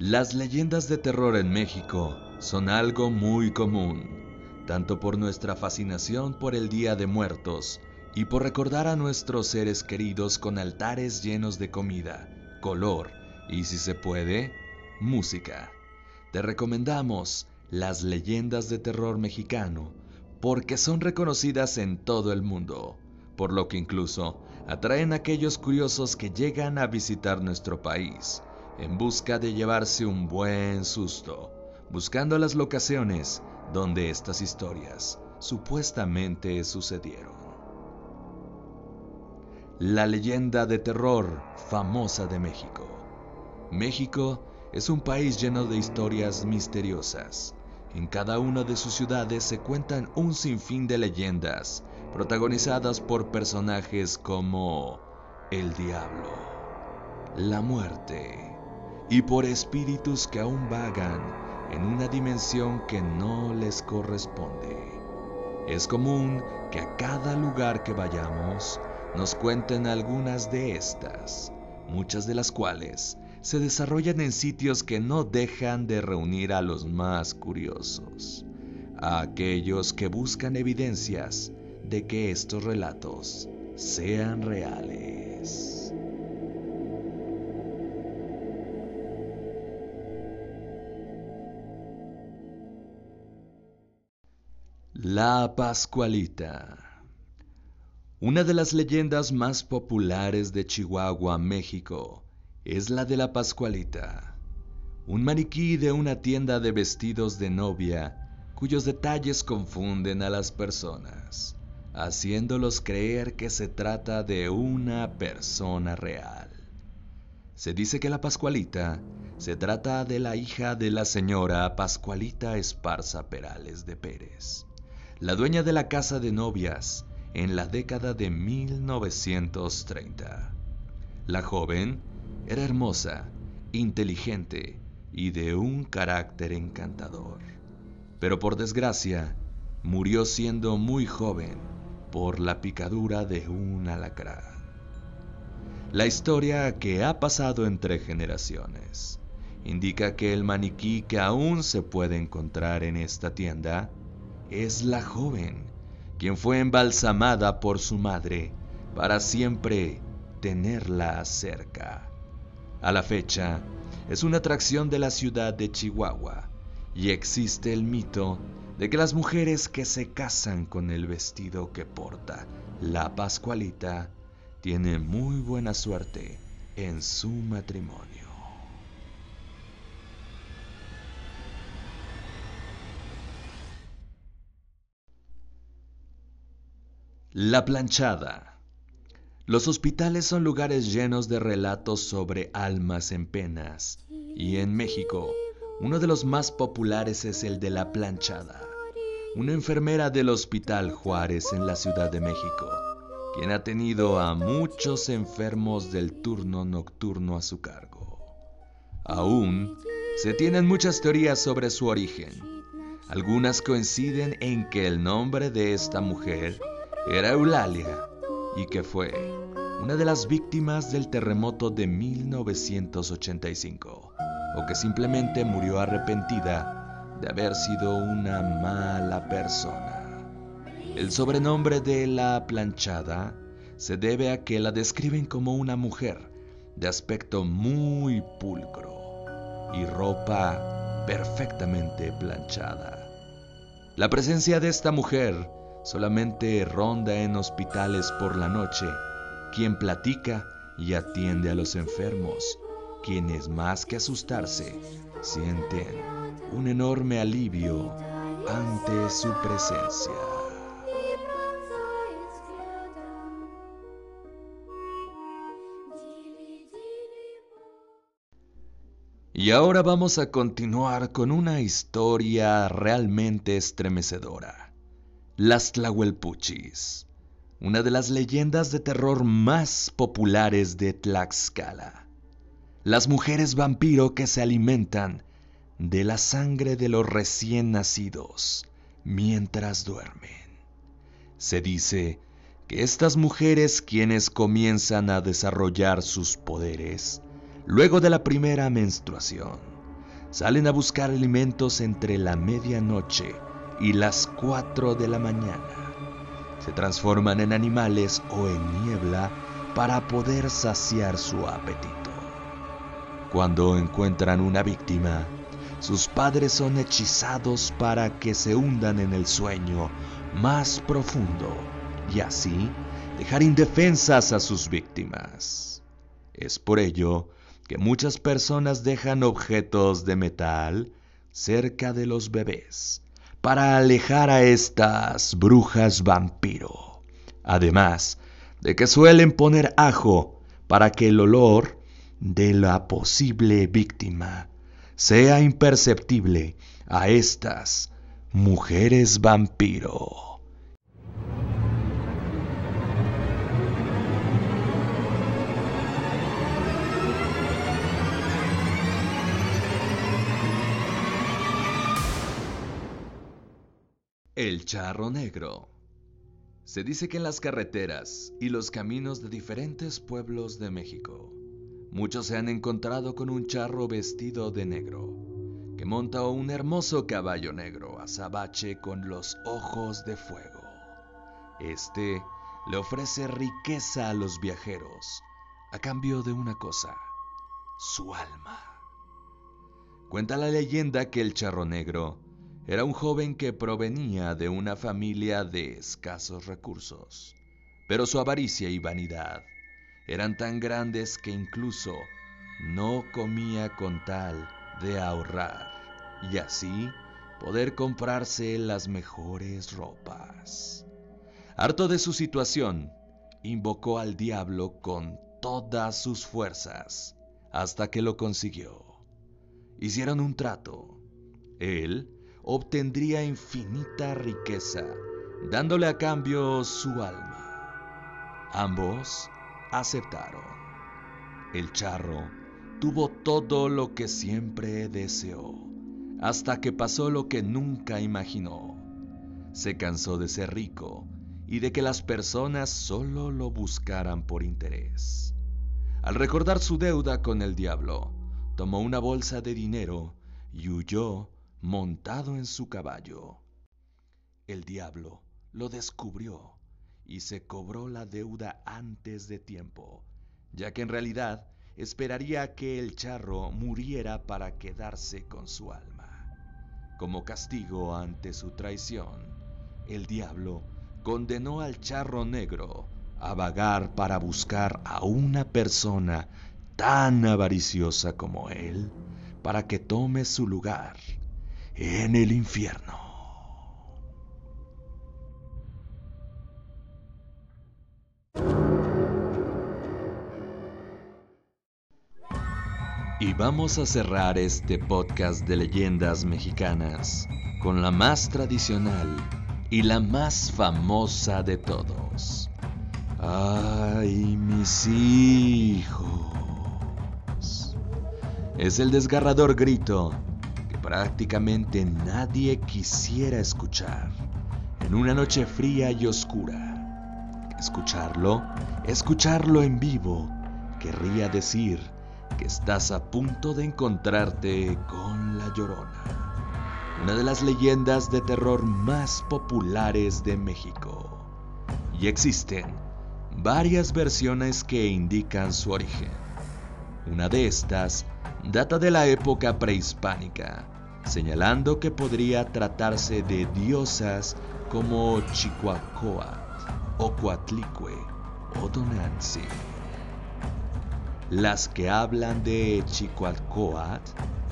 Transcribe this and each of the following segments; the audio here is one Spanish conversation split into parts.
Las leyendas de terror en México son algo muy común, tanto por nuestra fascinación por el Día de Muertos y por recordar a nuestros seres queridos con altares llenos de comida, color y, si se puede, música. Te recomendamos las leyendas de terror mexicano porque son reconocidas en todo el mundo, por lo que incluso atraen a aquellos curiosos que llegan a visitar nuestro país en busca de llevarse un buen susto, buscando las locaciones donde estas historias supuestamente sucedieron. La leyenda de terror famosa de México. México es un país lleno de historias misteriosas. En cada una de sus ciudades se cuentan un sinfín de leyendas, protagonizadas por personajes como el diablo, la muerte, y por espíritus que aún vagan en una dimensión que no les corresponde. Es común que a cada lugar que vayamos nos cuenten algunas de estas, muchas de las cuales se desarrollan en sitios que no dejan de reunir a los más curiosos, a aquellos que buscan evidencias de que estos relatos sean reales. La Pascualita. Una de las leyendas más populares de Chihuahua, México, es la de la Pascualita, un maniquí de una tienda de vestidos de novia cuyos detalles confunden a las personas, haciéndolos creer que se trata de una persona real. Se dice que la Pascualita se trata de la hija de la señora Pascualita Esparza Perales de Pérez la dueña de la casa de novias en la década de 1930. La joven era hermosa, inteligente y de un carácter encantador. Pero por desgracia, murió siendo muy joven por la picadura de un alacrán. La historia que ha pasado entre generaciones indica que el maniquí que aún se puede encontrar en esta tienda es la joven, quien fue embalsamada por su madre para siempre tenerla cerca. A la fecha, es una atracción de la ciudad de Chihuahua y existe el mito de que las mujeres que se casan con el vestido que porta la Pascualita tienen muy buena suerte en su matrimonio. La planchada. Los hospitales son lugares llenos de relatos sobre almas en penas. Y en México, uno de los más populares es el de la planchada. Una enfermera del Hospital Juárez en la Ciudad de México, quien ha tenido a muchos enfermos del turno nocturno a su cargo. Aún se tienen muchas teorías sobre su origen. Algunas coinciden en que el nombre de esta mujer era Eulalia y que fue una de las víctimas del terremoto de 1985 o que simplemente murió arrepentida de haber sido una mala persona. El sobrenombre de la planchada se debe a que la describen como una mujer de aspecto muy pulcro y ropa perfectamente planchada. La presencia de esta mujer solamente ronda en hospitales por la noche, quien platica y atiende a los enfermos, quienes más que asustarse, sienten un enorme alivio ante su presencia. Y ahora vamos a continuar con una historia realmente estremecedora. Las Tlahuelpuchis, una de las leyendas de terror más populares de Tlaxcala. Las mujeres vampiro que se alimentan de la sangre de los recién nacidos mientras duermen. Se dice que estas mujeres quienes comienzan a desarrollar sus poderes luego de la primera menstruación salen a buscar alimentos entre la medianoche y las 4 de la mañana. Se transforman en animales o en niebla para poder saciar su apetito. Cuando encuentran una víctima, sus padres son hechizados para que se hundan en el sueño más profundo y así dejar indefensas a sus víctimas. Es por ello que muchas personas dejan objetos de metal cerca de los bebés para alejar a estas brujas vampiro. Además de que suelen poner ajo para que el olor de la posible víctima sea imperceptible a estas mujeres vampiro. El charro negro. Se dice que en las carreteras y los caminos de diferentes pueblos de México, muchos se han encontrado con un charro vestido de negro, que monta un hermoso caballo negro azabache con los ojos de fuego. Este le ofrece riqueza a los viajeros a cambio de una cosa, su alma. Cuenta la leyenda que el charro negro era un joven que provenía de una familia de escasos recursos, pero su avaricia y vanidad eran tan grandes que incluso no comía con tal de ahorrar y así poder comprarse las mejores ropas. Harto de su situación, invocó al diablo con todas sus fuerzas hasta que lo consiguió. Hicieron un trato. Él obtendría infinita riqueza, dándole a cambio su alma. Ambos aceptaron. El charro tuvo todo lo que siempre deseó, hasta que pasó lo que nunca imaginó. Se cansó de ser rico y de que las personas solo lo buscaran por interés. Al recordar su deuda con el diablo, tomó una bolsa de dinero y huyó montado en su caballo. El diablo lo descubrió y se cobró la deuda antes de tiempo, ya que en realidad esperaría que el charro muriera para quedarse con su alma. Como castigo ante su traición, el diablo condenó al charro negro a vagar para buscar a una persona tan avariciosa como él para que tome su lugar en el infierno. Y vamos a cerrar este podcast de leyendas mexicanas con la más tradicional y la más famosa de todos. ¡Ay, mis hijos! Es el desgarrador grito prácticamente nadie quisiera escuchar en una noche fría y oscura. Escucharlo, escucharlo en vivo, querría decir que estás a punto de encontrarte con La Llorona, una de las leyendas de terror más populares de México. Y existen varias versiones que indican su origen. Una de estas data de la época prehispánica señalando que podría tratarse de diosas como Chicoacoat, o Coatlicue o Donanzi. Las que hablan de Chicoacoat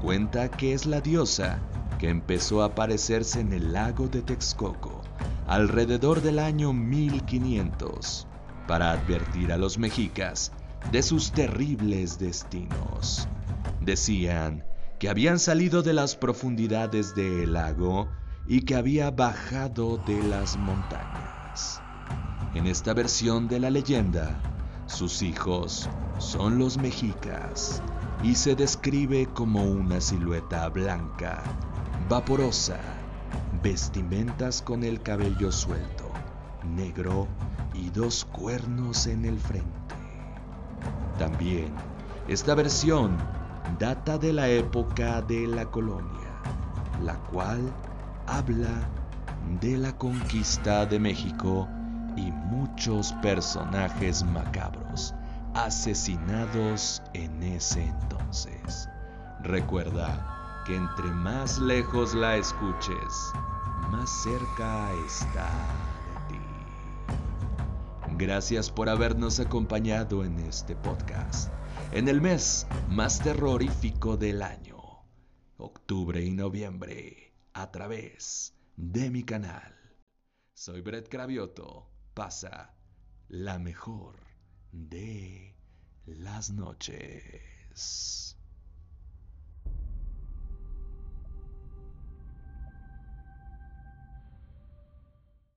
cuenta que es la diosa que empezó a aparecerse en el lago de Texcoco alrededor del año 1500 para advertir a los mexicas de sus terribles destinos. Decían que habían salido de las profundidades del lago y que había bajado de las montañas. En esta versión de la leyenda, sus hijos son los mexicas y se describe como una silueta blanca, vaporosa, vestimentas con el cabello suelto, negro y dos cuernos en el frente. También, esta versión data de la época de la colonia, la cual habla de la conquista de México y muchos personajes macabros asesinados en ese entonces. Recuerda que entre más lejos la escuches, más cerca está. Gracias por habernos acompañado en este podcast, en el mes más terrorífico del año, octubre y noviembre, a través de mi canal. Soy Brett Cravioto. Pasa la mejor de las noches.